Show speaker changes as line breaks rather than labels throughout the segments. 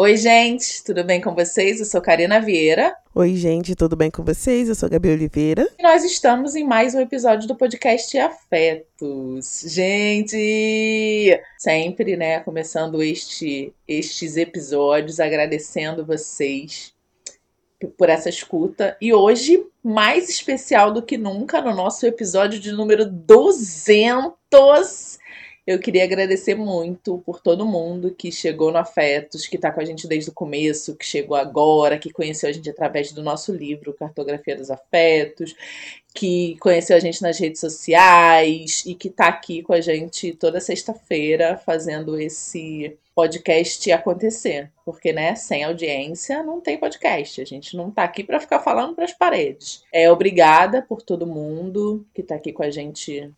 Oi, gente, tudo bem com vocês? Eu sou Karina Vieira.
Oi, gente, tudo bem com vocês? Eu sou Gabi Oliveira.
E nós estamos em mais um episódio do podcast Afetos. Gente, sempre, né, começando este, estes episódios agradecendo vocês por essa escuta. E hoje, mais especial do que nunca, no nosso episódio de número 200 eu queria agradecer muito por todo mundo que chegou no Afetos, que está com a gente desde o começo, que chegou agora, que conheceu a gente através do nosso livro Cartografia dos Afetos, que conheceu a gente nas redes sociais e que está aqui com a gente toda sexta-feira fazendo esse podcast acontecer, porque né, sem audiência não tem podcast. A gente não está aqui para ficar falando para as paredes. É obrigada por todo mundo que está aqui com a gente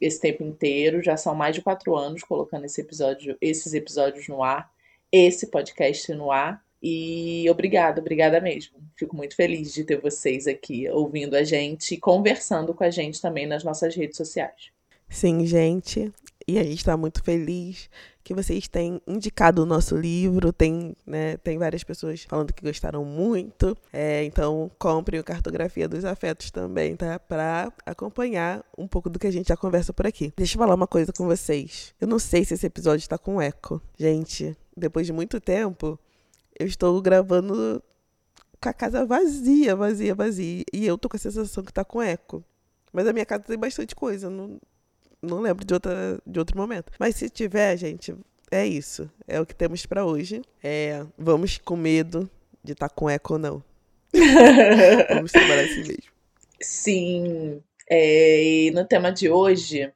esse tempo inteiro. Já são mais de quatro anos colocando esse episódio, esses episódios no ar, esse podcast no ar. E obrigada, obrigada mesmo. Fico muito feliz de ter vocês aqui ouvindo a gente e conversando com a gente também nas nossas redes sociais.
Sim, gente. E a gente está muito feliz que vocês têm indicado o nosso livro. Tem, né, tem várias pessoas falando que gostaram muito. É, então, comprem o Cartografia dos Afetos também, tá? Para acompanhar um pouco do que a gente já conversa por aqui. Deixa eu falar uma coisa com vocês. Eu não sei se esse episódio está com eco. Gente, depois de muito tempo, eu estou gravando com a casa vazia, vazia, vazia. E eu tô com a sensação que tá com eco. Mas a minha casa tem bastante coisa. Não, não lembro de, outra, de outro momento. Mas se tiver, gente, é isso. É o que temos para hoje. É, vamos com medo de estar tá com eco ou não. vamos trabalhar assim mesmo.
Sim. É, e no tema de hoje,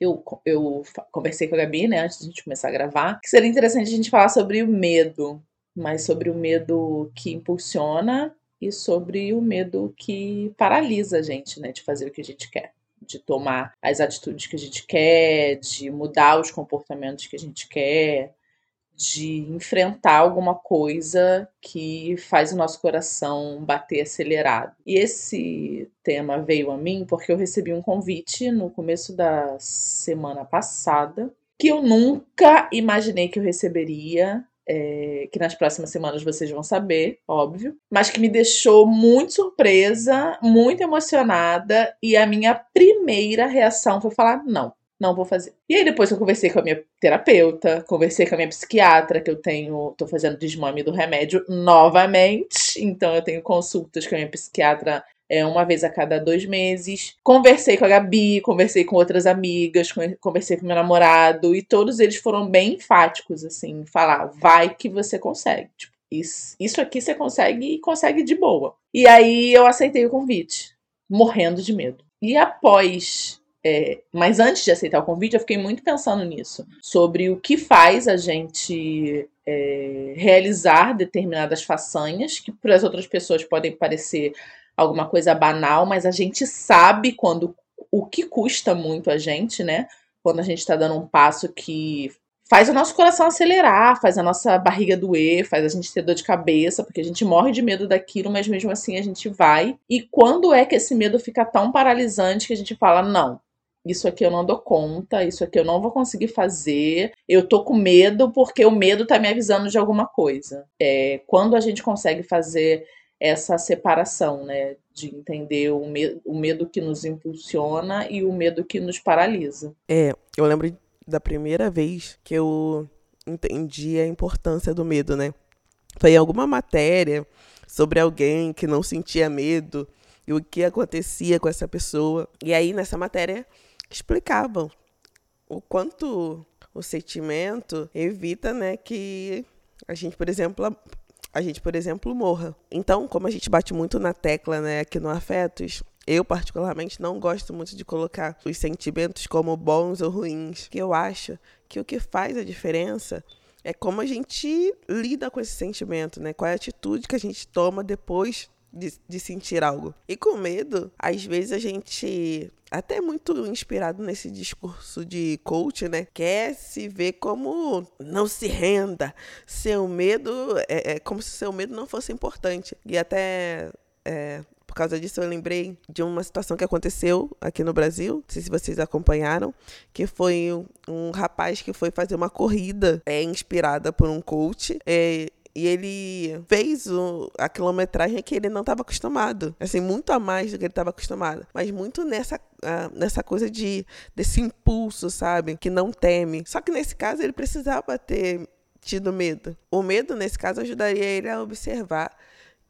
eu, eu conversei com a Gabi, né, antes de a gente começar a gravar, que seria interessante a gente falar sobre o medo, mas sobre o medo que impulsiona e sobre o medo que paralisa a gente, né, de fazer o que a gente quer de tomar as atitudes que a gente quer, de mudar os comportamentos que a gente quer, de enfrentar alguma coisa que faz o nosso coração bater acelerado. E esse tema veio a mim porque eu recebi um convite no começo da semana passada que eu nunca imaginei que eu receberia é, que nas próximas semanas vocês vão saber, óbvio, mas que me deixou muito surpresa, muito emocionada, e a minha primeira reação foi falar: não, não vou fazer. E aí depois eu conversei com a minha terapeuta, conversei com a minha psiquiatra, que eu tenho, tô fazendo desmame do remédio novamente, então eu tenho consultas com a minha psiquiatra é, uma vez a cada dois meses. Conversei com a Gabi, conversei com outras amigas, conversei com meu namorado, e todos eles foram bem enfáticos, assim, falar, vai que você consegue. Tipo, isso, isso aqui você consegue e consegue de boa. E aí eu aceitei o convite, morrendo de medo. E após é, mas antes de aceitar o convite, eu fiquei muito pensando nisso, sobre o que faz a gente é, realizar determinadas façanhas que para as outras pessoas podem parecer alguma coisa banal, mas a gente sabe quando o que custa muito a gente, né? Quando a gente está dando um passo que faz o nosso coração acelerar, faz a nossa barriga doer, faz a gente ter dor de cabeça, porque a gente morre de medo daquilo, mas mesmo assim a gente vai. E quando é que esse medo fica tão paralisante que a gente fala: não, isso aqui eu não dou conta, isso aqui eu não vou conseguir fazer, eu tô com medo porque o medo tá me avisando de alguma coisa. É, quando a gente consegue fazer essa separação, né? De entender o, me o medo que nos impulsiona e o medo que nos paralisa.
É, eu lembro da primeira vez que eu entendi a importância do medo, né? Foi em alguma matéria sobre alguém que não sentia medo e o que acontecia com essa pessoa. E aí, nessa matéria, explicavam o quanto o sentimento evita, né, que a gente, por exemplo, a gente, por exemplo, morra. Então, como a gente bate muito na tecla, né, aqui no Afetos, eu, particularmente, não gosto muito de colocar os sentimentos como bons ou ruins, que eu acho que o que faz a diferença é como a gente lida com esse sentimento, né? Qual é a atitude que a gente toma depois de, de sentir algo. E com medo, às vezes a gente, até muito inspirado nesse discurso de coach, né? Quer se ver como não se renda. Seu medo é, é como se seu medo não fosse importante. E até. É, causa disso, eu lembrei de uma situação que aconteceu aqui no Brasil, não sei se vocês acompanharam, que foi um, um rapaz que foi fazer uma corrida é, inspirada por um coach. É, e ele fez o, a quilometragem que ele não estava acostumado. Assim, muito a mais do que ele estava acostumado. Mas muito nessa, uh, nessa coisa de desse impulso, sabe? Que não teme. Só que nesse caso ele precisava ter tido medo. O medo, nesse caso, ajudaria ele a observar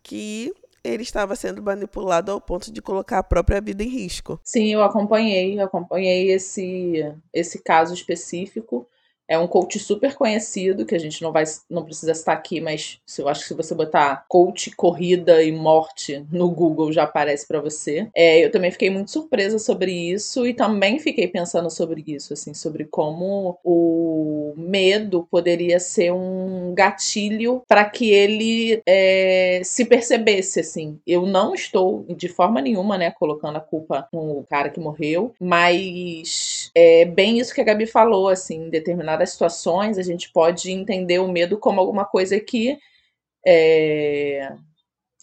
que ele estava sendo manipulado ao ponto de colocar a própria vida em risco.
Sim, eu acompanhei, acompanhei esse, esse caso específico. É um coach super conhecido, que a gente não vai não precisa estar aqui, mas eu acho que se você botar coach, corrida e morte no Google já aparece para você. É, eu também fiquei muito surpresa sobre isso e também fiquei pensando sobre isso, assim, sobre como o medo poderia ser um gatilho para que ele é, se percebesse, assim. Eu não estou de forma nenhuma, né, colocando a culpa no cara que morreu, mas é bem isso que a Gabi falou, assim, em determinado determinadas situações, a gente pode entender o medo como alguma coisa que é,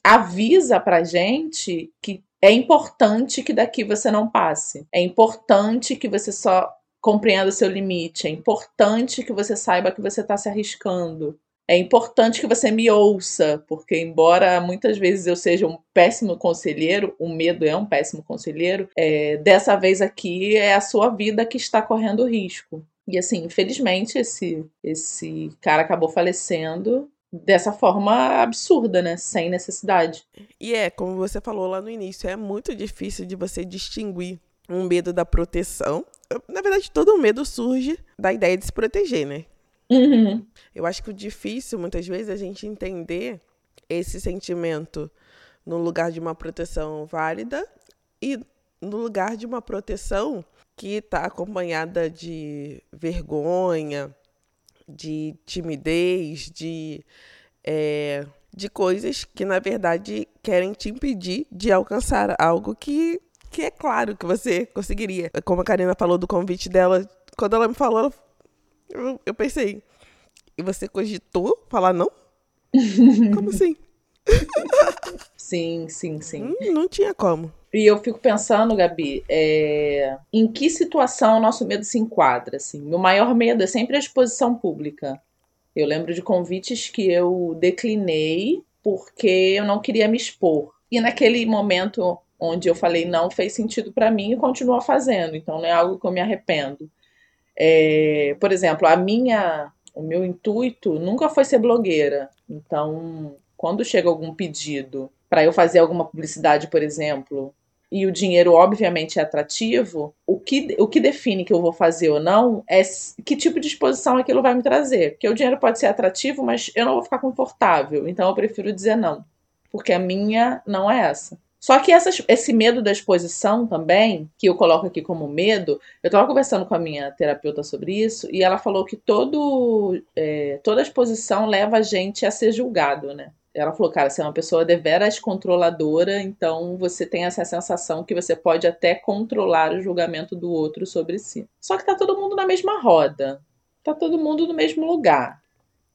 avisa pra gente que é importante que daqui você não passe. É importante que você só compreenda o seu limite. É importante que você saiba que você está se arriscando. É importante que você me ouça, porque embora muitas vezes eu seja um péssimo conselheiro, o medo é um péssimo conselheiro, é, dessa vez aqui é a sua vida que está correndo risco. E assim, infelizmente, esse, esse cara acabou falecendo dessa forma absurda, né? Sem necessidade.
E é, como você falou lá no início, é muito difícil de você distinguir um medo da proteção. Na verdade, todo medo surge da ideia de se proteger, né?
Uhum.
Eu acho que o difícil, muitas vezes, é a gente entender esse sentimento no lugar de uma proteção válida e no lugar de uma proteção que está acompanhada de vergonha, de timidez, de, é, de coisas que, na verdade, querem te impedir de alcançar algo que, que é claro que você conseguiria. Como a Karina falou do convite dela, quando ela me falou, eu, eu pensei, e você cogitou falar não? Como assim?
sim, sim, sim.
Hum, não tinha como.
E eu fico pensando, Gabi, é... em que situação o nosso medo se enquadra? Assim? Meu maior medo é sempre a exposição pública. Eu lembro de convites que eu declinei porque eu não queria me expor. E naquele momento onde eu falei não fez sentido para mim e continua fazendo. Então não é algo que eu me arrependo. É... Por exemplo, a minha, o meu intuito nunca foi ser blogueira. Então, quando chega algum pedido para eu fazer alguma publicidade, por exemplo, e o dinheiro obviamente é atrativo, o que, o que define que eu vou fazer ou não é que tipo de exposição aquilo vai me trazer. Porque o dinheiro pode ser atrativo, mas eu não vou ficar confortável. Então eu prefiro dizer não. Porque a minha não é essa. Só que esse medo da exposição também, que eu coloco aqui como medo, eu estava conversando com a minha terapeuta sobre isso e ela falou que todo, é, toda exposição leva a gente a ser julgado, né? Ela falou, cara, você é uma pessoa deveras controladora, então você tem essa sensação que você pode até controlar o julgamento do outro sobre si. Só que tá todo mundo na mesma roda, tá todo mundo no mesmo lugar.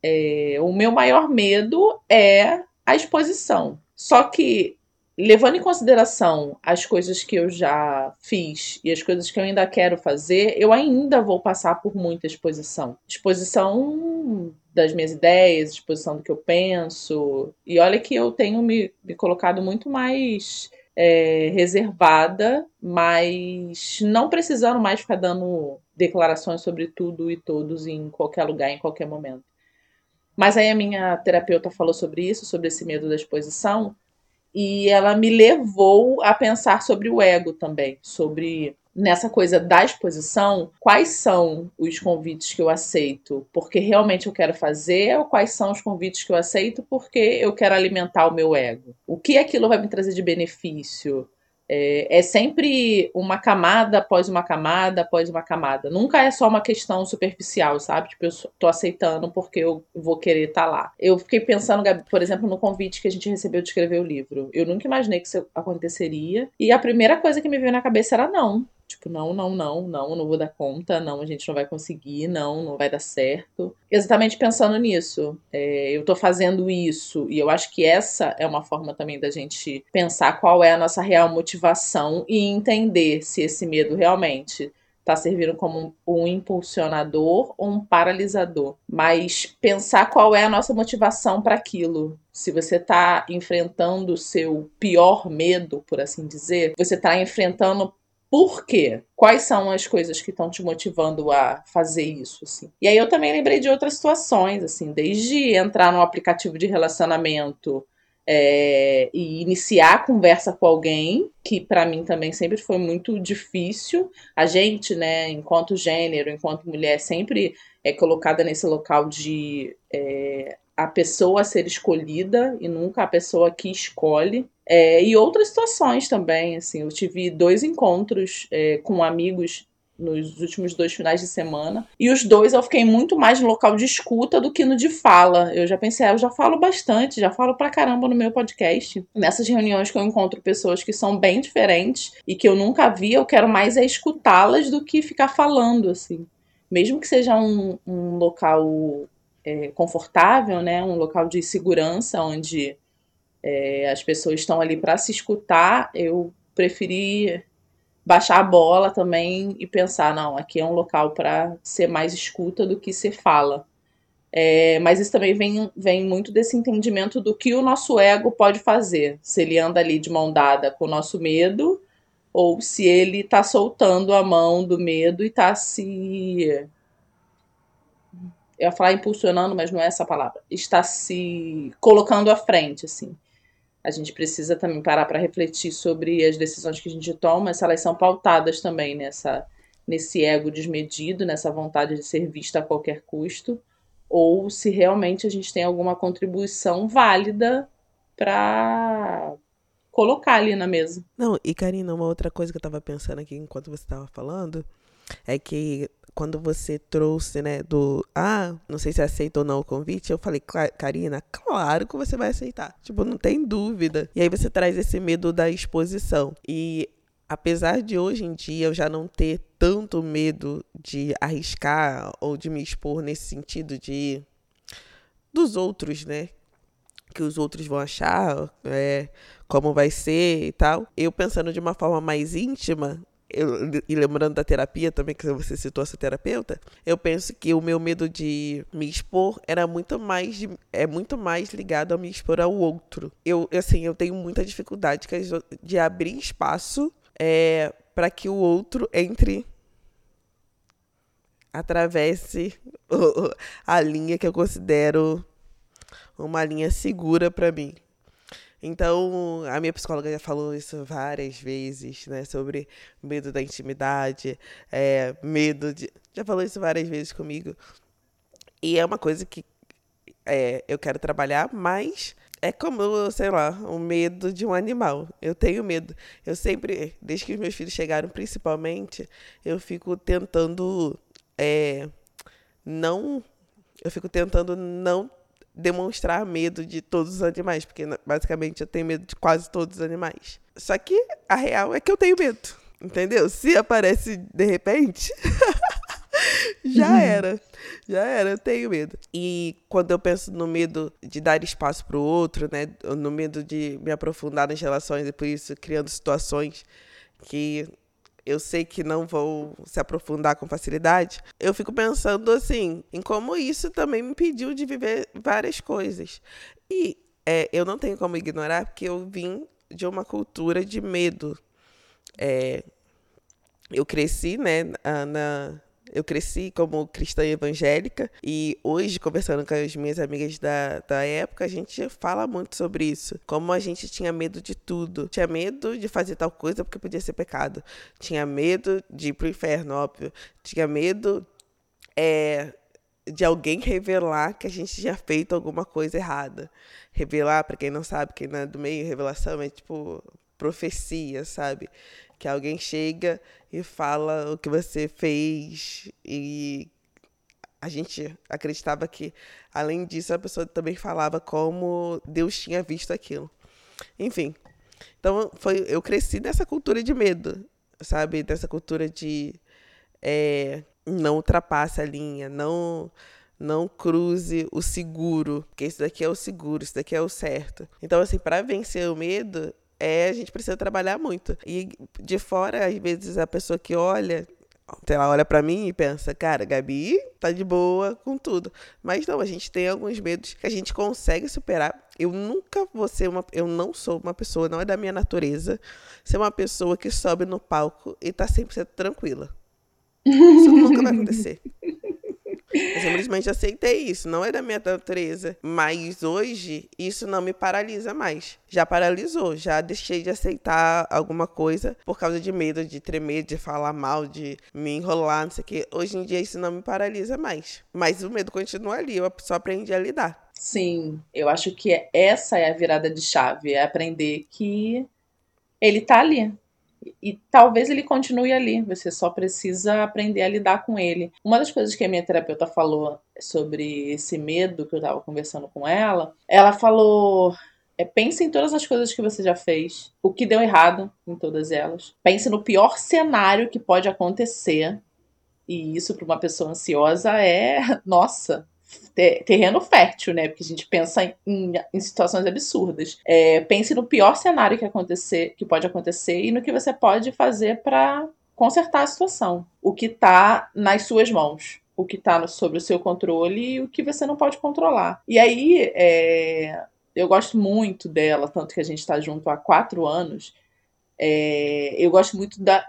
É, o meu maior medo é a exposição. Só que levando em consideração as coisas que eu já fiz e as coisas que eu ainda quero fazer, eu ainda vou passar por muita exposição. Exposição das minhas ideias, exposição do que eu penso. E olha que eu tenho me, me colocado muito mais é, reservada, mas não precisando mais ficar dando declarações sobre tudo e todos em qualquer lugar, em qualquer momento. Mas aí a minha terapeuta falou sobre isso, sobre esse medo da exposição, e ela me levou a pensar sobre o ego também, sobre nessa coisa da exposição, quais são os convites que eu aceito porque realmente eu quero fazer, ou quais são os convites que eu aceito porque eu quero alimentar o meu ego. O que aquilo vai me trazer de benefício? É, é, sempre uma camada após uma camada após uma camada. Nunca é só uma questão superficial, sabe? Tipo, eu tô aceitando porque eu vou querer estar tá lá. Eu fiquei pensando, por exemplo, no convite que a gente recebeu de escrever o livro. Eu nunca imaginei que isso aconteceria. E a primeira coisa que me veio na cabeça era não. Tipo, não, não, não, não, não vou dar conta, não, a gente não vai conseguir, não, não vai dar certo. Exatamente pensando nisso. É, eu tô fazendo isso, e eu acho que essa é uma forma também da gente pensar qual é a nossa real motivação e entender se esse medo realmente está servindo como um, impulsionador ou um paralisador. Mas pensar qual é a nossa motivação para aquilo. Se você está enfrentando o seu pior medo, por assim dizer, você está enfrentando por quê? Quais são as coisas que estão te motivando a fazer isso, assim? E aí eu também lembrei de outras situações, assim, desde entrar no aplicativo de relacionamento é, e iniciar a conversa com alguém, que para mim também sempre foi muito difícil. A gente, né, enquanto gênero, enquanto mulher, sempre é colocada nesse local de é, a pessoa ser escolhida e nunca a pessoa que escolhe. É, e outras situações também, assim, eu tive dois encontros é, com amigos nos últimos dois finais de semana. E os dois eu fiquei muito mais no local de escuta do que no de fala. Eu já pensei, ah, eu já falo bastante, já falo pra caramba no meu podcast. Nessas reuniões que eu encontro pessoas que são bem diferentes e que eu nunca vi, eu quero mais é escutá-las do que ficar falando, assim. Mesmo que seja um, um local é, confortável, né? Um local de segurança onde é, as pessoas estão ali para se escutar, eu preferi baixar a bola também e pensar, não, aqui é um local para ser mais escuta do que ser fala. É, mas isso também vem, vem muito desse entendimento do que o nosso ego pode fazer. Se ele anda ali de mão dada com o nosso medo, ou se ele está soltando a mão do medo e está se. Eu ia falar impulsionando, mas não é essa palavra. Está se colocando à frente, assim a gente precisa também parar para refletir sobre as decisões que a gente toma, se elas são pautadas também nessa nesse ego desmedido, nessa vontade de ser vista a qualquer custo, ou se realmente a gente tem alguma contribuição válida para colocar ali na mesa.
Não, e Karina, uma outra coisa que eu estava pensando aqui enquanto você estava falando é que quando você trouxe, né, do ah, não sei se aceita ou não o convite, eu falei, Karina, claro que você vai aceitar. Tipo, não tem dúvida. E aí você traz esse medo da exposição. E apesar de hoje em dia eu já não ter tanto medo de arriscar ou de me expor nesse sentido de dos outros, né? Que os outros vão achar, é, como vai ser e tal. Eu pensando de uma forma mais íntima, eu, e lembrando da terapia também, que você citou essa terapeuta, eu penso que o meu medo de me expor era muito mais de, é muito mais ligado a me expor ao outro. Eu assim, eu tenho muita dificuldade de abrir espaço é, para que o outro entre atravesse a linha que eu considero uma linha segura para mim. Então, a minha psicóloga já falou isso várias vezes, né? Sobre medo da intimidade, é, medo de. Já falou isso várias vezes comigo. E é uma coisa que é, eu quero trabalhar, mas é como, sei lá, o medo de um animal. Eu tenho medo. Eu sempre, desde que os meus filhos chegaram, principalmente, eu fico tentando. É, não. Eu fico tentando não demonstrar medo de todos os animais, porque basicamente eu tenho medo de quase todos os animais. Só que a real é que eu tenho medo, entendeu? Se aparece de repente, já uhum. era. Já era, eu tenho medo. E quando eu penso no medo de dar espaço para o outro, né, no medo de me aprofundar nas relações e por isso criando situações que eu sei que não vou se aprofundar com facilidade, eu fico pensando assim, em como isso também me impediu de viver várias coisas. E é, eu não tenho como ignorar, porque eu vim de uma cultura de medo. É, eu cresci, né, na, eu cresci como cristã evangélica e hoje, conversando com as minhas amigas da, da época, a gente fala muito sobre isso. Como a gente tinha medo de tudo. Tinha medo de fazer tal coisa porque podia ser pecado. Tinha medo de ir pro inferno, óbvio. Tinha medo é, de alguém revelar que a gente tinha feito alguma coisa errada. Revelar, para quem não sabe, quem não é do meio, revelação é tipo profecia, sabe? Que alguém chega e fala o que você fez e a gente acreditava que além disso a pessoa também falava como Deus tinha visto aquilo. Enfim. Então foi eu cresci nessa cultura de medo. sabe? Dessa cultura de é, não ultrapasse a linha, não não cruze o seguro, porque isso daqui é o seguro, isso daqui é o certo. Então, assim, para vencer o medo, é a gente precisa trabalhar muito. E de fora, às vezes, a pessoa que olha ela olha para mim e pensa, cara, Gabi tá de boa com tudo. Mas não, a gente tem alguns medos que a gente consegue superar. Eu nunca vou ser uma. Eu não sou uma pessoa, não é da minha natureza, ser uma pessoa que sobe no palco e tá sempre tranquila. Isso nunca vai acontecer. Eu simplesmente aceitei isso, não é da minha natureza. Mas hoje, isso não me paralisa mais. Já paralisou, já deixei de aceitar alguma coisa por causa de medo, de tremer, de falar mal, de me enrolar, não sei o quê. Hoje em dia, isso não me paralisa mais. Mas o medo continua ali, eu só aprendi a lidar.
Sim, eu acho que essa é a virada de chave, é aprender que ele tá ali e talvez ele continue ali, você só precisa aprender a lidar com ele. Uma das coisas que a minha terapeuta falou sobre esse medo que eu estava conversando com ela, ela falou: é, pense em todas as coisas que você já fez, o que deu errado em todas elas. Pense no pior cenário que pode acontecer. E isso para uma pessoa ansiosa é, nossa, terreno fértil, né? Porque a gente pensa em, em situações absurdas. É, pense no pior cenário que acontecer, que pode acontecer e no que você pode fazer para consertar a situação. O que está nas suas mãos. O que está sobre o seu controle e o que você não pode controlar. E aí, é, eu gosto muito dela, tanto que a gente está junto há quatro anos. É, eu gosto muito da,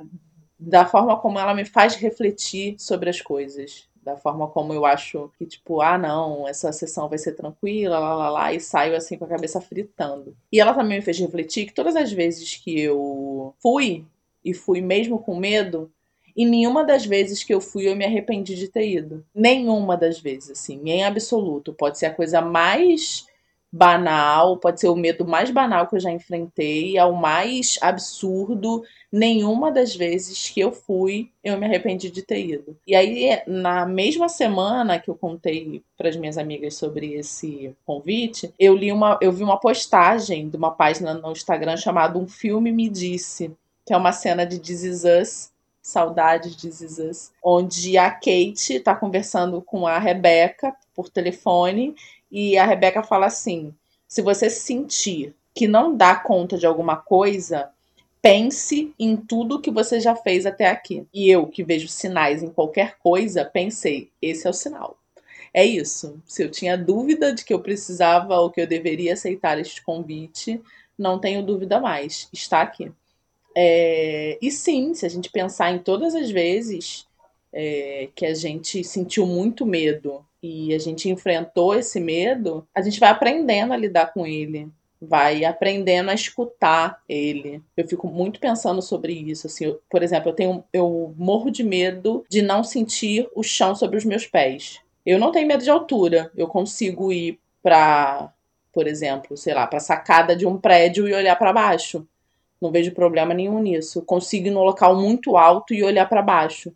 da forma como ela me faz refletir sobre as coisas da forma como eu acho que, tipo, ah, não, essa sessão vai ser tranquila, lá, lá, lá, e saio assim com a cabeça fritando. E ela também me fez refletir que todas as vezes que eu fui, e fui mesmo com medo, e nenhuma das vezes que eu fui eu me arrependi de ter ido. Nenhuma das vezes, assim, em absoluto. Pode ser a coisa mais banal, pode ser o medo mais banal que eu já enfrentei, ao mais absurdo. Nenhuma das vezes que eu fui, eu me arrependi de ter ido. E aí, na mesma semana que eu contei para as minhas amigas sobre esse convite, eu li uma, eu vi uma postagem de uma página no Instagram chamada Um Filme Me Disse, que é uma cena de This Is Us, Saudades de Us, onde a Kate está conversando com a Rebecca por telefone e a Rebeca fala assim: se você sentir que não dá conta de alguma coisa, pense em tudo que você já fez até aqui. E eu, que vejo sinais em qualquer coisa, pensei: esse é o sinal. É isso. Se eu tinha dúvida de que eu precisava ou que eu deveria aceitar este convite, não tenho dúvida mais. Está aqui. É... E sim, se a gente pensar em todas as vezes é, que a gente sentiu muito medo e a gente enfrentou esse medo, a gente vai aprendendo a lidar com ele, vai aprendendo a escutar ele. Eu fico muito pensando sobre isso, assim, eu, por exemplo, eu tenho eu morro de medo de não sentir o chão sobre os meus pés. Eu não tenho medo de altura, eu consigo ir para, por exemplo, sei lá, para sacada de um prédio e olhar para baixo. Não vejo problema nenhum nisso. Consigo ir num local muito alto e olhar para baixo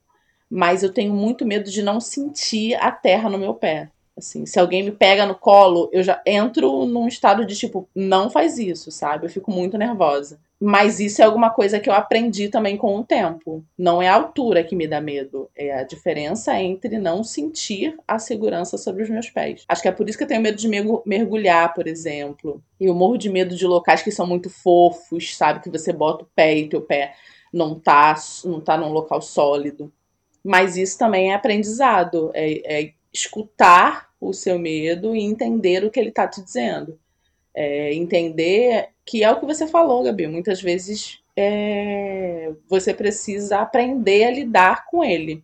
mas eu tenho muito medo de não sentir a terra no meu pé. Assim, se alguém me pega no colo, eu já entro num estado de tipo, não faz isso, sabe? Eu fico muito nervosa. Mas isso é alguma coisa que eu aprendi também com o tempo. Não é a altura que me dá medo, é a diferença entre não sentir a segurança sobre os meus pés. Acho que é por isso que eu tenho medo de mergulhar, por exemplo. E eu morro de medo de locais que são muito fofos, sabe? Que você bota o pé e teu pé não tá, não tá num local sólido. Mas isso também é aprendizado, é, é escutar o seu medo e entender o que ele está te dizendo. É, entender que é o que você falou, Gabi. Muitas vezes é, você precisa aprender a lidar com ele,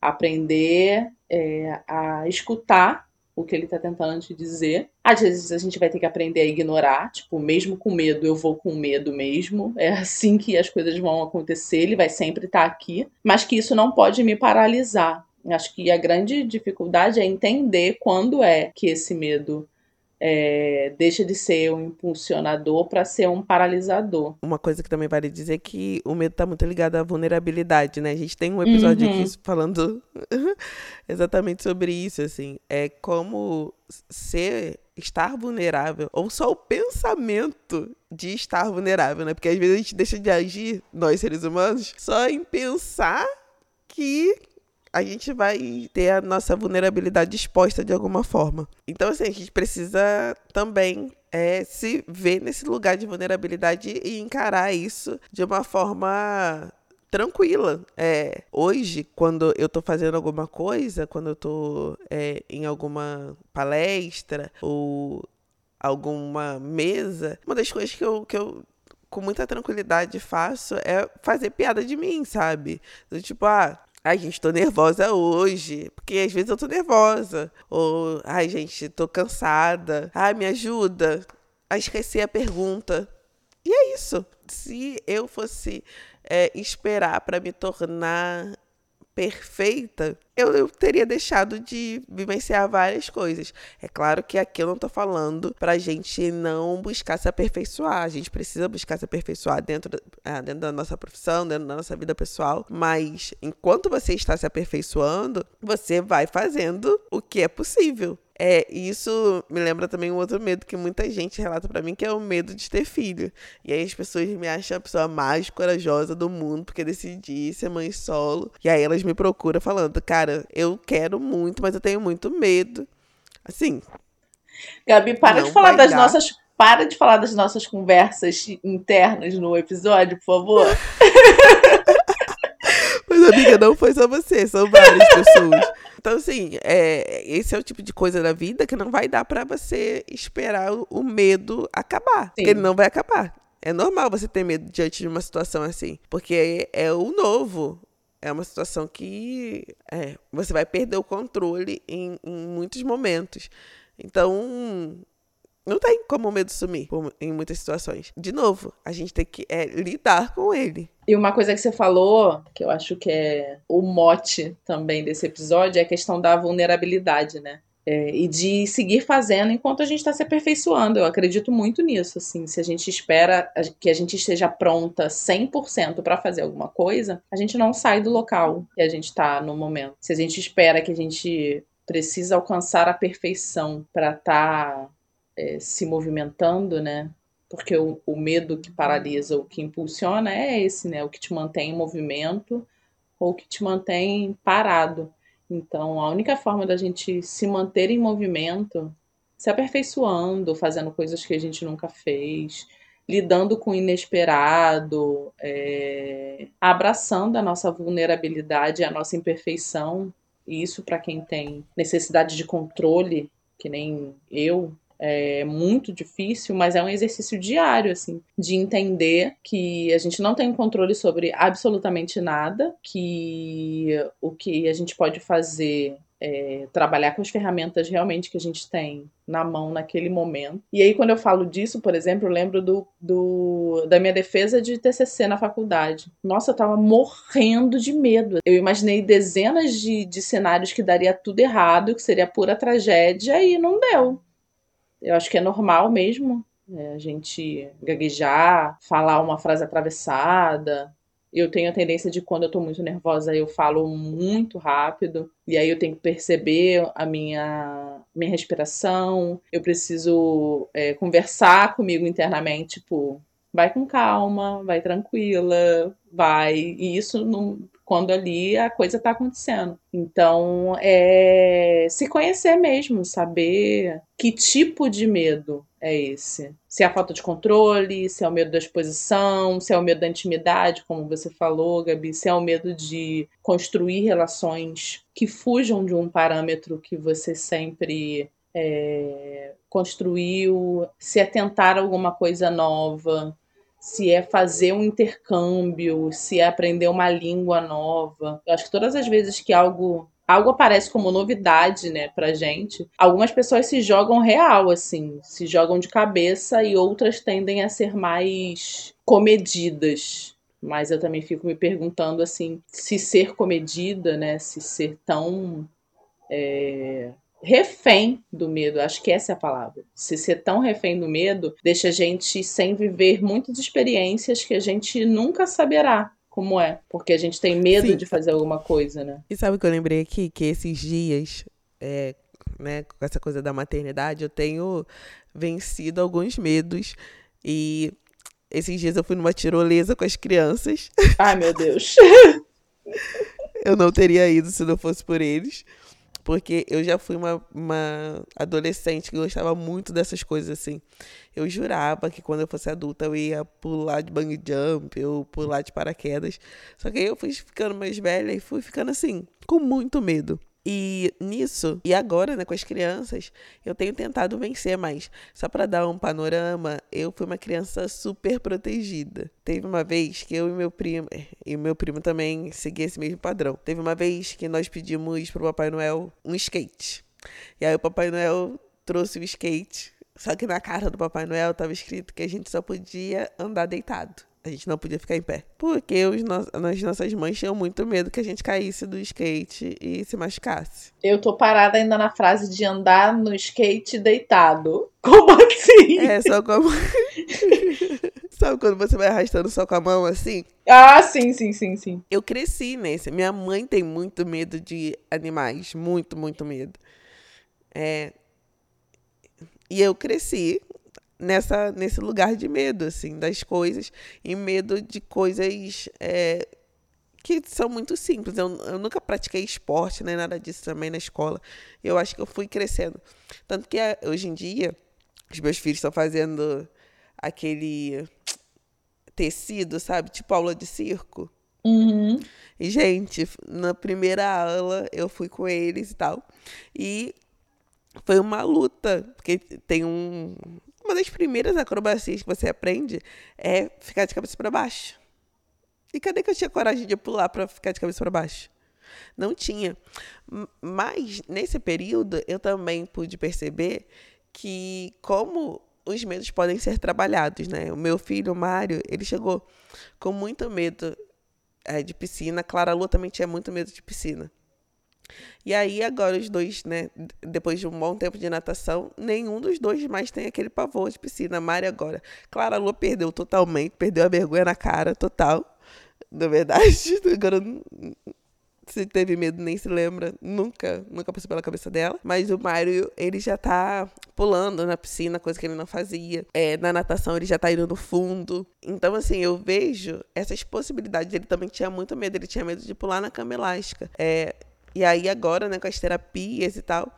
aprender é, a escutar o que ele está tentando te dizer. Às vezes a gente vai ter que aprender a ignorar, tipo, mesmo com medo, eu vou com medo mesmo. É assim que as coisas vão acontecer, ele vai sempre estar tá aqui, mas que isso não pode me paralisar. Acho que a grande dificuldade é entender quando é que esse medo é, deixa de ser um impulsionador para ser um paralisador.
Uma coisa que também vale dizer é que o medo está muito ligado à vulnerabilidade, né? A gente tem um episódio uhum. aqui falando exatamente sobre isso, assim. É como ser estar vulnerável, ou só o pensamento de estar vulnerável, né? Porque às vezes a gente deixa de agir, nós seres humanos, só em pensar que a gente vai ter a nossa vulnerabilidade exposta de alguma forma. Então, assim, a gente precisa também é, se ver nesse lugar de vulnerabilidade e encarar isso de uma forma tranquila. É, hoje, quando eu tô fazendo alguma coisa, quando eu tô é, em alguma palestra ou alguma mesa, uma das coisas que eu, que eu com muita tranquilidade faço é fazer piada de mim, sabe? Do tipo, ah, Ai, gente, tô nervosa hoje. Porque às vezes eu tô nervosa. Ou, ai, gente, tô cansada. Ai, me ajuda a esquecer a pergunta. E é isso. Se eu fosse é, esperar para me tornar perfeita, eu, eu, teria deixado de vivenciar várias coisas. É claro que aqui eu não estou falando para a gente não buscar se aperfeiçoar. A gente precisa buscar se aperfeiçoar dentro, uh, dentro da nossa profissão, dentro da nossa vida pessoal. Mas enquanto você está se aperfeiçoando, você vai fazendo o que é possível. É, isso me lembra também um outro medo que muita gente relata para mim, que é o medo de ter filho. E aí as pessoas me acham a pessoa mais corajosa do mundo porque decidi ser mãe solo. E aí elas me procuram falando, cara, eu quero muito, mas eu tenho muito medo. Assim.
Gabi, para de falar das dar. nossas. Para de falar das nossas conversas internas no episódio, por favor.
mas, amiga, não foi só você, são várias pessoas. Então, assim, é, esse é o tipo de coisa da vida que não vai dar para você esperar o, medo acabar. Sim. Porque ele não vai acabar. É normal você ter medo diante de uma situação assim. Porque é, é o novo. É uma situação que é, você vai perder o controle em, em muitos momentos. Então, não tem como o medo sumir em muitas situações. De novo, a gente tem que é, lidar com ele.
E uma coisa que você falou, que eu acho que é o mote também desse episódio, é a questão da vulnerabilidade, né? É, e de seguir fazendo enquanto a gente está se aperfeiçoando. Eu acredito muito nisso. Assim, se a gente espera que a gente esteja pronta 100% para fazer alguma coisa, a gente não sai do local que a gente está no momento. Se a gente espera que a gente precisa alcançar a perfeição para estar tá é, se movimentando, né? Porque o, o medo que paralisa, o que impulsiona é esse, né? O que te mantém em movimento ou que te mantém parado. Então, a única forma da gente se manter em movimento, se aperfeiçoando, fazendo coisas que a gente nunca fez, lidando com o inesperado, é, abraçando a nossa vulnerabilidade, a nossa imperfeição. E isso, para quem tem necessidade de controle, que nem eu, é muito difícil, mas é um exercício diário, assim, de entender que a gente não tem controle sobre absolutamente nada, que o que a gente pode fazer é, trabalhar com as ferramentas realmente que a gente tem na mão naquele momento. E aí, quando eu falo disso, por exemplo, eu lembro do, do, da minha defesa de TCC na faculdade. Nossa, eu tava morrendo de medo. Eu imaginei dezenas de, de cenários que daria tudo errado, que seria pura tragédia, e não deu. Eu acho que é normal mesmo é, a gente gaguejar, falar uma frase atravessada. Eu tenho a tendência de quando eu tô muito nervosa, eu falo muito rápido. E aí eu tenho que perceber a minha, minha respiração. Eu preciso é, conversar comigo internamente, tipo, vai com calma, vai tranquila, vai. E isso não, quando ali a coisa está acontecendo. Então, é se conhecer mesmo, saber que tipo de medo é esse. Se é a falta de controle, se é o medo da exposição, se é o medo da intimidade, como você falou, Gabi, se é o medo de construir relações que fujam de um parâmetro que você sempre é, construiu, se é tentar alguma coisa nova, se é fazer um intercâmbio, se é aprender uma língua nova. Eu acho que todas as vezes que algo algo aparece como novidade, né, pra gente, algumas pessoas se jogam real assim, se jogam de cabeça e outras tendem a ser mais comedidas. Mas eu também fico me perguntando assim, se ser comedida, né, se ser tão é, refém do medo, acho que essa é a palavra. Se ser tão refém do medo deixa a gente sem viver muitas experiências que a gente nunca saberá como é, porque a gente tem medo Sim. de fazer alguma coisa, né?
E sabe o que eu lembrei aqui? Que esses dias, é, né, com essa coisa da maternidade, eu tenho vencido alguns medos e esses dias eu fui numa tirolesa com as crianças.
Ai, meu Deus.
eu não teria ido se não fosse por eles. Porque eu já fui uma, uma adolescente que gostava muito dessas coisas assim. Eu jurava que quando eu fosse adulta eu ia pular de bang jump, ou pular de paraquedas. Só que aí eu fui ficando mais velha e fui ficando assim, com muito medo. E nisso, e agora, né, com as crianças, eu tenho tentado vencer mais. Só para dar um panorama, eu fui uma criança super protegida. Teve uma vez que eu e meu primo, e meu primo também seguia esse mesmo padrão. Teve uma vez que nós pedimos pro Papai Noel um skate. E aí o Papai Noel trouxe o skate, só que na cara do Papai Noel estava escrito que a gente só podia andar deitado. A gente não podia ficar em pé. Porque os no as nossas mães tinham muito medo que a gente caísse do skate e se machucasse.
Eu tô parada ainda na frase de andar no skate deitado. Como assim?
É, só como. Sabe quando você vai arrastando só com a mão assim?
Ah, sim, sim, sim, sim.
Eu cresci nesse. Minha mãe tem muito medo de animais. Muito, muito medo. É... E eu cresci nessa, nesse lugar de medo, assim, das coisas, e medo de coisas é, que são muito simples. Eu, eu nunca pratiquei esporte, nem nada disso também na escola. Eu acho que eu fui crescendo. Tanto que é, hoje em dia, os meus filhos estão fazendo aquele tecido, sabe? Tipo aula de circo.
Uhum.
E, gente, na primeira aula eu fui com eles e tal. E foi uma luta, porque tem um, uma das primeiras acrobacias que você aprende é ficar de cabeça para baixo. E cadê que eu tinha coragem de pular para ficar de cabeça para baixo? Não tinha. Mas nesse período eu também pude perceber que como os medos podem ser trabalhados, né? O meu filho, o Mário, ele chegou com muito medo é, de piscina. Clara Lu também tinha muito medo de piscina. E aí, agora, os dois, né, depois de um bom tempo de natação, nenhum dos dois mais tem aquele pavor de piscina. A Mari agora. Clara Lua perdeu totalmente, perdeu a vergonha na cara, total. Na verdade, agora se teve medo nem se lembra, nunca, nunca passou pela cabeça dela. Mas o Mário, ele já tá pulando na piscina, coisa que ele não fazia. É, na natação ele já tá indo no fundo. Então, assim, eu vejo essas possibilidades. Ele também tinha muito medo, ele tinha medo de pular na cama elástica. É, e aí agora, né, com as terapias e tal,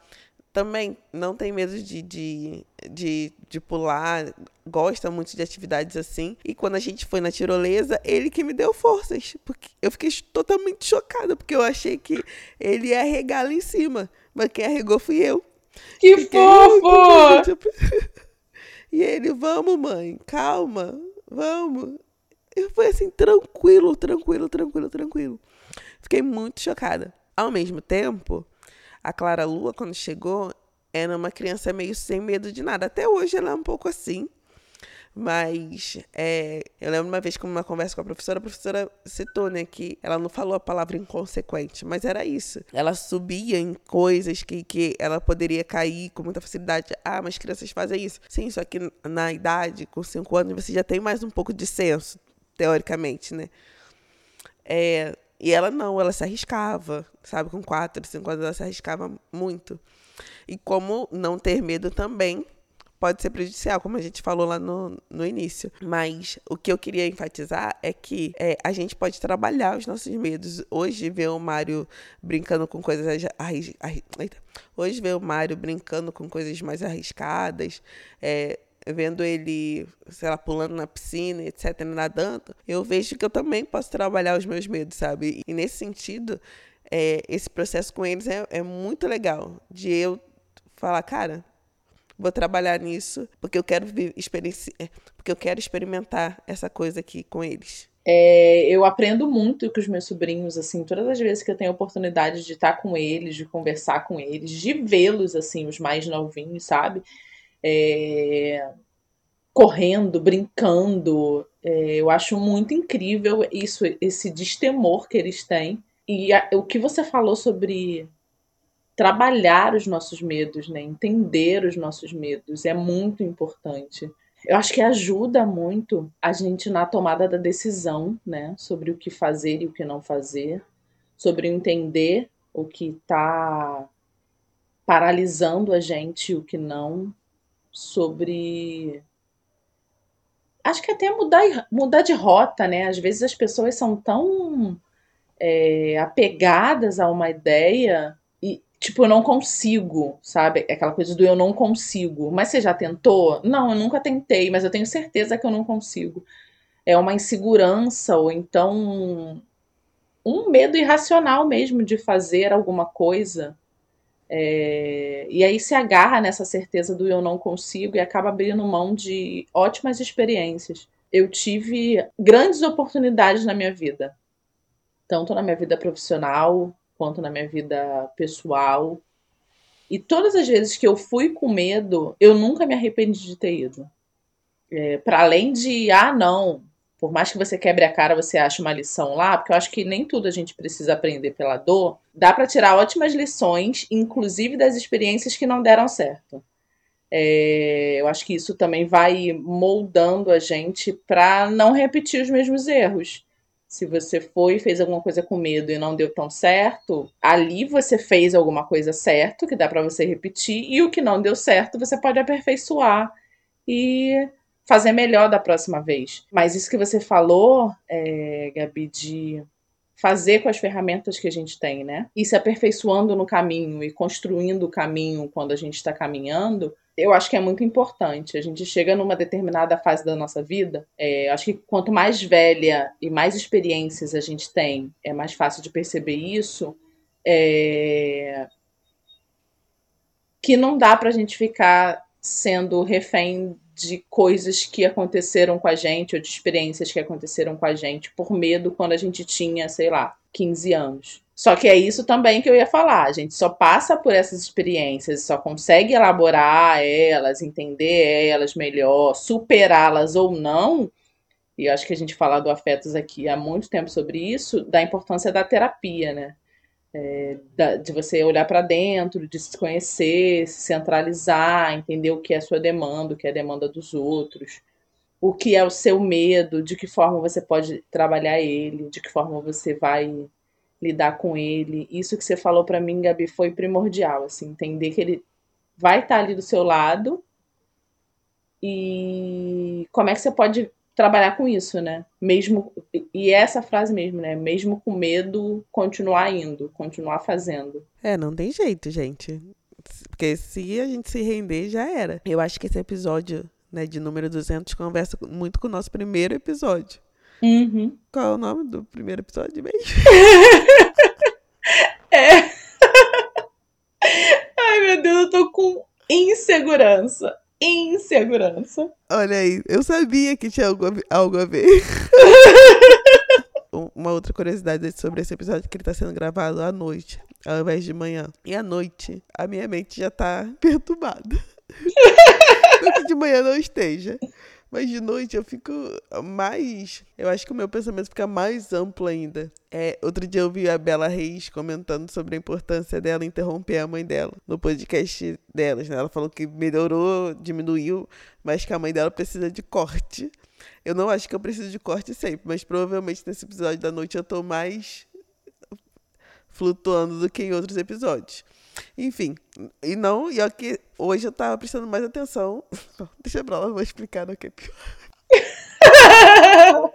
também não tem medo de, de, de, de, pular, gosta muito de atividades assim. E quando a gente foi na tirolesa, ele que me deu forças. Porque eu fiquei totalmente chocada, porque eu achei que ele ia arregar lá em cima. Mas quem arregou fui eu.
Que Fiquei, fofo!
E ele, vamos, mãe, calma, vamos. Eu fui assim, tranquilo, tranquilo, tranquilo, tranquilo. Fiquei muito chocada. Ao mesmo tempo, a Clara Lua, quando chegou, era uma criança meio sem medo de nada. Até hoje ela é um pouco assim. Mas é, eu lembro uma vez, como uma conversa com a professora, a professora citou, né, que ela não falou a palavra inconsequente, mas era isso. Ela subia em coisas que, que ela poderia cair com muita facilidade. Ah, mas crianças fazem isso. Sim, só que na idade, com cinco anos, você já tem mais um pouco de senso, teoricamente, né? É, e ela não, ela se arriscava, sabe? Com quatro, cinco anos ela se arriscava muito. E como não ter medo também pode ser prejudicial, como a gente falou lá no, no início. Mas o que eu queria enfatizar é que é, a gente pode trabalhar os nossos medos. Hoje ver o Mário brincando com coisas arriscadas. Hoje ver o Mário brincando com coisas mais arriscadas. É, vendo ele, sei lá, pulando na piscina, etc, nadando, eu vejo que eu também posso trabalhar os meus medos, sabe? E nesse sentido, é, esse processo com eles é, é muito legal. De eu falar, cara, vou trabalhar nisso porque eu quero é, porque eu quero experimentar essa coisa aqui com eles.
É, eu aprendo muito com os meus sobrinhos, assim, todas as vezes que eu tenho a oportunidade de estar com eles, de conversar com eles, de vê-los, assim, os mais novinhos, sabe? É, correndo, brincando. É, eu acho muito incrível isso, esse destemor que eles têm. E a, o que você falou sobre trabalhar os nossos medos, né? entender os nossos medos, é muito importante. Eu acho que ajuda muito a gente na tomada da decisão, né? Sobre o que fazer e o que não fazer, sobre entender o que está paralisando a gente, o que não, sobre. Acho que até mudar, mudar de rota, né? Às vezes as pessoas são tão é, apegadas a uma ideia e, tipo, eu não consigo, sabe? Aquela coisa do eu não consigo. Mas você já tentou? Não, eu nunca tentei, mas eu tenho certeza que eu não consigo. É uma insegurança ou então um medo irracional mesmo de fazer alguma coisa. É, e aí se agarra nessa certeza do eu não consigo e acaba abrindo mão de ótimas experiências. Eu tive grandes oportunidades na minha vida, tanto na minha vida profissional quanto na minha vida pessoal. E todas as vezes que eu fui com medo, eu nunca me arrependi de ter ido. É, para além de, ah, não, por mais que você quebre a cara, você ache uma lição lá, porque eu acho que nem tudo a gente precisa aprender pela dor. Dá para tirar ótimas lições, inclusive das experiências que não deram certo. É, eu acho que isso também vai moldando a gente para não repetir os mesmos erros. Se você foi e fez alguma coisa com medo e não deu tão certo, ali você fez alguma coisa certo que dá para você repetir e o que não deu certo você pode aperfeiçoar e fazer melhor da próxima vez. Mas isso que você falou, é, Gabi, de fazer com as ferramentas que a gente tem, né? E se aperfeiçoando no caminho e construindo o caminho quando a gente está caminhando, eu acho que é muito importante. A gente chega numa determinada fase da nossa vida, é, acho que quanto mais velha e mais experiências a gente tem, é mais fácil de perceber isso. É, que não dá para a gente ficar sendo refém de coisas que aconteceram com a gente ou de experiências que aconteceram com a gente por medo quando a gente tinha, sei lá, 15 anos. Só que é isso também que eu ia falar. A gente só passa por essas experiências, só consegue elaborar elas, entender elas melhor, superá-las ou não. E acho que a gente fala do afetos aqui há muito tempo sobre isso, da importância da terapia, né? É, de você olhar para dentro, de se conhecer, se centralizar, entender o que é a sua demanda, o que é a demanda dos outros, o que é o seu medo, de que forma você pode trabalhar ele, de que forma você vai lidar com ele. Isso que você falou para mim, Gabi, foi primordial, assim, entender que ele vai estar ali do seu lado e como é que você pode trabalhar com isso, né? Mesmo e é essa frase mesmo, né? Mesmo com medo, continuar indo, continuar fazendo.
É, não tem jeito, gente. Porque se a gente se render, já era. Eu acho que esse episódio, né, de número 200 conversa muito com o nosso primeiro episódio.
Uhum.
Qual é o nome do primeiro episódio mesmo?
é. Ai, meu Deus, eu tô com insegurança insegurança.
Olha aí, eu sabia que tinha algo a, algo a ver. Uma outra curiosidade sobre esse episódio é que ele está sendo gravado à noite, ao invés de manhã. E à noite, a minha mente já está perturbada. não que de manhã não esteja. Mas de noite eu fico mais. Eu acho que o meu pensamento fica mais amplo ainda. É, outro dia eu vi a Bela Reis comentando sobre a importância dela interromper a mãe dela no podcast delas. Né? Ela falou que melhorou, diminuiu, mas que a mãe dela precisa de corte. Eu não acho que eu preciso de corte sempre, mas provavelmente nesse episódio da noite eu tô mais flutuando do que em outros episódios. Enfim, e não, e que hoje eu tava prestando mais atenção. Deixa pra lá, vou explicar no que é pior.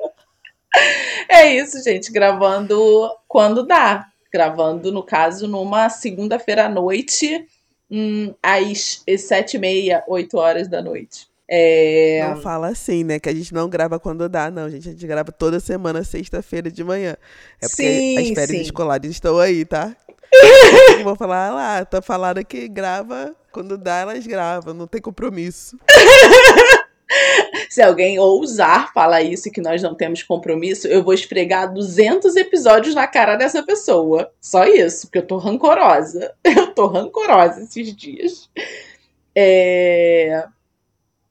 é isso, gente, gravando quando dá. Gravando, no caso, numa segunda-feira à noite, hum, às sete e meia, oito horas da noite. É...
Não fala assim, né? Que a gente não grava quando dá, não, gente. A gente grava toda semana, sexta-feira de manhã. É porque sim, as férias sim. escolares estão aí, tá? Vou falar lá, tá falando que grava, quando dá, elas gravam, não tem compromisso.
Se alguém ousar falar isso que nós não temos compromisso, eu vou esfregar 200 episódios na cara dessa pessoa. Só isso, porque eu tô rancorosa. Eu tô rancorosa esses dias. É...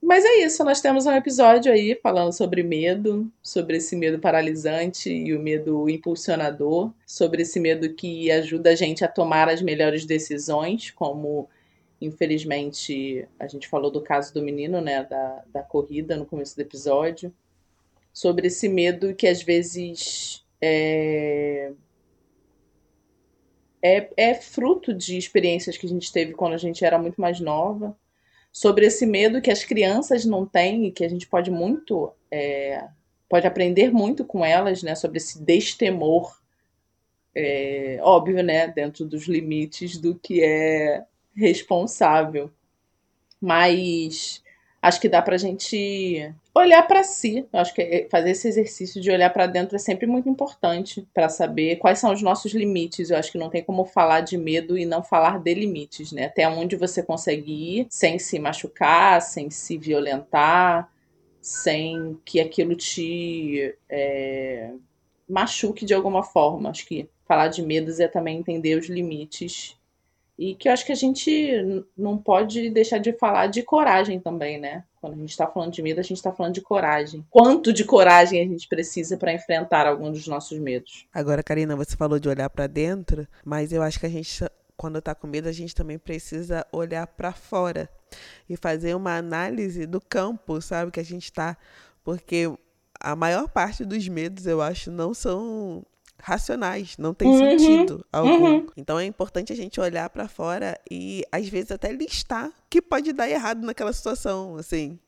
Mas é isso, nós temos um episódio aí falando sobre medo, sobre esse medo paralisante e o medo impulsionador, sobre esse medo que ajuda a gente a tomar as melhores decisões, como infelizmente a gente falou do caso do menino, né, da, da corrida no começo do episódio, sobre esse medo que às vezes é, é, é fruto de experiências que a gente teve quando a gente era muito mais nova, sobre esse medo que as crianças não têm e que a gente pode muito, é, pode aprender muito com elas, né, sobre esse destemor, é, óbvio, né, dentro dos limites do que é responsável. Mas acho que dá pra gente olhar para si. Acho que é, fazer esse exercício de olhar para dentro é sempre muito importante para saber quais são os nossos limites. Eu acho que não tem como falar de medo e não falar de limites, né? Até onde você consegue ir sem se machucar, sem se violentar, sem que aquilo te é, machuque de alguma forma. Acho que falar de medos é também entender os limites e que eu acho que a gente não pode deixar de falar de coragem também, né? Quando a gente está falando de medo, a gente está falando de coragem. Quanto de coragem a gente precisa para enfrentar algum dos nossos medos?
Agora, Karina, você falou de olhar para dentro, mas eu acho que a gente, quando está com medo, a gente também precisa olhar para fora e fazer uma análise do campo, sabe? Que a gente está. Porque a maior parte dos medos, eu acho, não são racionais, não tem uhum, sentido algum. Uhum. Então é importante a gente olhar para fora e às vezes até listar que pode dar errado naquela situação, assim.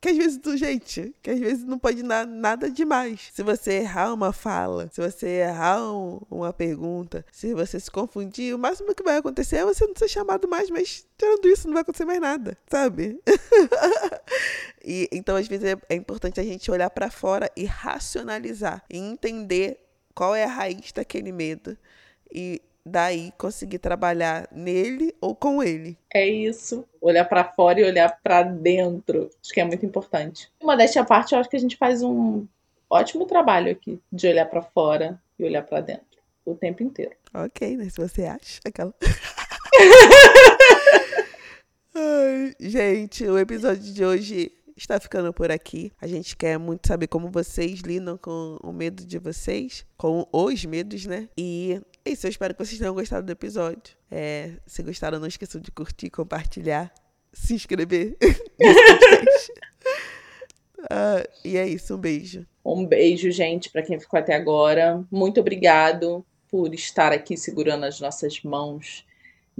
Que às vezes, gente, que às vezes não pode dar nada demais. Se você errar uma fala, se você errar um, uma pergunta, se você se confundir, o máximo que vai acontecer é você não ser chamado mais, mas tirando isso, não vai acontecer mais nada, sabe? e então, às vezes, é, é importante a gente olhar para fora e racionalizar e entender qual é a raiz daquele medo e daí conseguir trabalhar nele ou com ele.
É isso. Olhar para fora e olhar para dentro. Acho que é muito importante. Uma desta parte, eu acho que a gente faz um ótimo trabalho aqui de olhar para fora e olhar para dentro o tempo inteiro.
Ok, né? Se você acha aquela. Ai, gente, o episódio de hoje está ficando por aqui. A gente quer muito saber como vocês lidam com o medo de vocês, com os medos, né? E é isso, eu espero que vocês tenham gostado do episódio. É, se gostaram, não esqueçam de curtir, compartilhar, se inscrever uh, e é isso, um beijo.
Um beijo, gente, para quem ficou até agora. Muito obrigado por estar aqui segurando as nossas mãos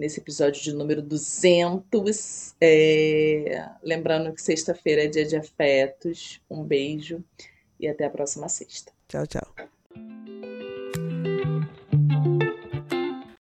nesse episódio de número 200. É... Lembrando que sexta-feira é dia de afetos. Um beijo e até a próxima sexta.
Tchau, tchau.